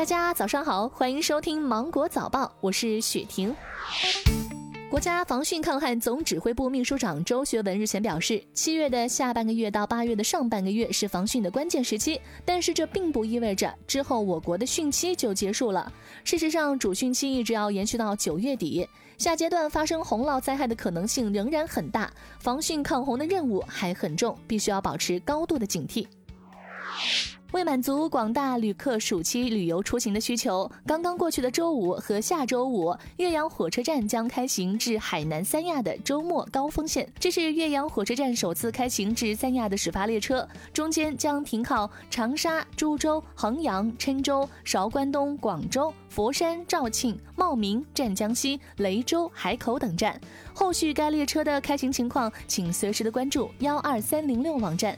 大家早上好，欢迎收听《芒果早报》，我是雪婷。国家防汛抗旱总指挥部秘书长周学文日前表示，七月的下半个月到八月的上半个月是防汛的关键时期，但是这并不意味着之后我国的汛期就结束了。事实上，主汛期一直要延续到九月底，下阶段发生洪涝灾害的可能性仍然很大，防汛抗洪的任务还很重，必须要保持高度的警惕。为满足广大旅客暑期旅游出行的需求，刚刚过去的周五和下周五，岳阳火车站将开行至海南三亚的周末高峰线。这是岳阳火车站首次开行至三亚的始发列车，中间将停靠长沙、株洲、衡阳、郴州、韶关东、广州、佛山、肇庆、茂名、湛江西、雷州、海口等站。后续该列车的开行情况，请随时的关注幺二三零六网站。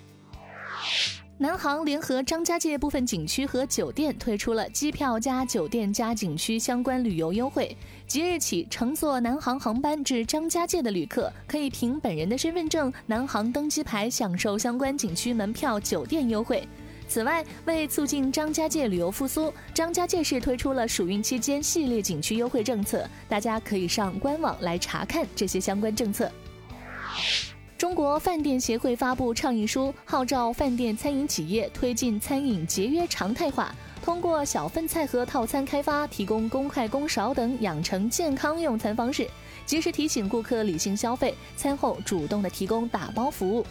南航联合张家界部分景区和酒店推出了机票加酒店加景区相关旅游优惠。即日起，乘坐南航航班至张家界的旅客，可以凭本人的身份证、南航登机牌享受相关景区门票、酒店优惠。此外，为促进张家界旅游复苏，张家界市推出了暑运期间系列景区优惠政策，大家可以上官网来查看这些相关政策。中国饭店协会发布倡议书，号召饭店餐饮企业推进餐饮节约常态化，通过小份菜盒套餐开发，提供公筷公勺等养成健康用餐方式，及时提醒顾客理性消费，餐后主动的提供打包服务。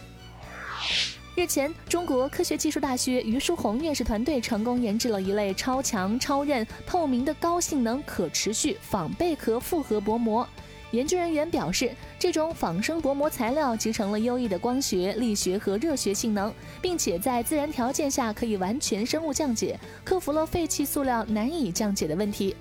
日前，中国科学技术大学于书红院士团队成功研制了一类超强、超韧、透明的高性能、可持续仿贝壳复合薄膜。研究人员表示，这种仿生薄膜材料集成了优异的光学、力学和热学性能，并且在自然条件下可以完全生物降解，克服了废弃塑料难以降解的问题。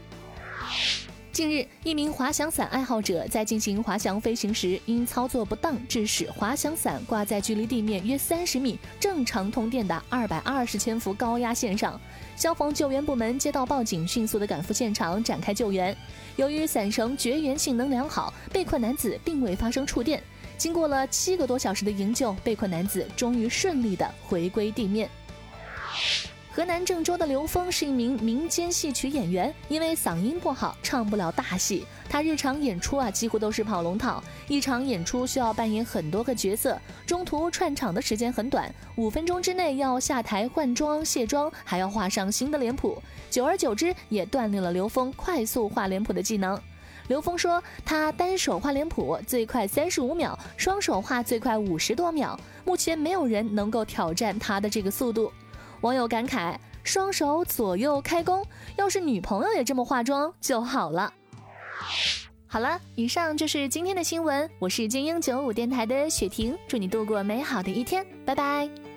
近日，一名滑翔伞爱好者在进行滑翔飞行时，因操作不当，致使滑翔伞挂在距离地面约三十米、正常通电的二百二十千伏高压线上。消防救援部门接到报警，迅速的赶赴现场展开救援。由于伞绳绝缘性能良好，被困男子并未发生触电。经过了七个多小时的营救，被困男子终于顺利的回归地面。河南郑州的刘峰是一名民间戏曲演员，因为嗓音不好，唱不了大戏。他日常演出啊，几乎都是跑龙套，一场演出需要扮演很多个角色，中途串场的时间很短，五分钟之内要下台换装、卸妆，还要画上新的脸谱。久而久之，也锻炼了刘峰快速画脸谱的技能。刘峰说，他单手画脸谱最快三十五秒，双手画最快五十多秒，目前没有人能够挑战他的这个速度。网友感慨：双手左右开弓，要是女朋友也这么化妆就好了。好了，以上就是今天的新闻，我是精英九五电台的雪婷，祝你度过美好的一天，拜拜。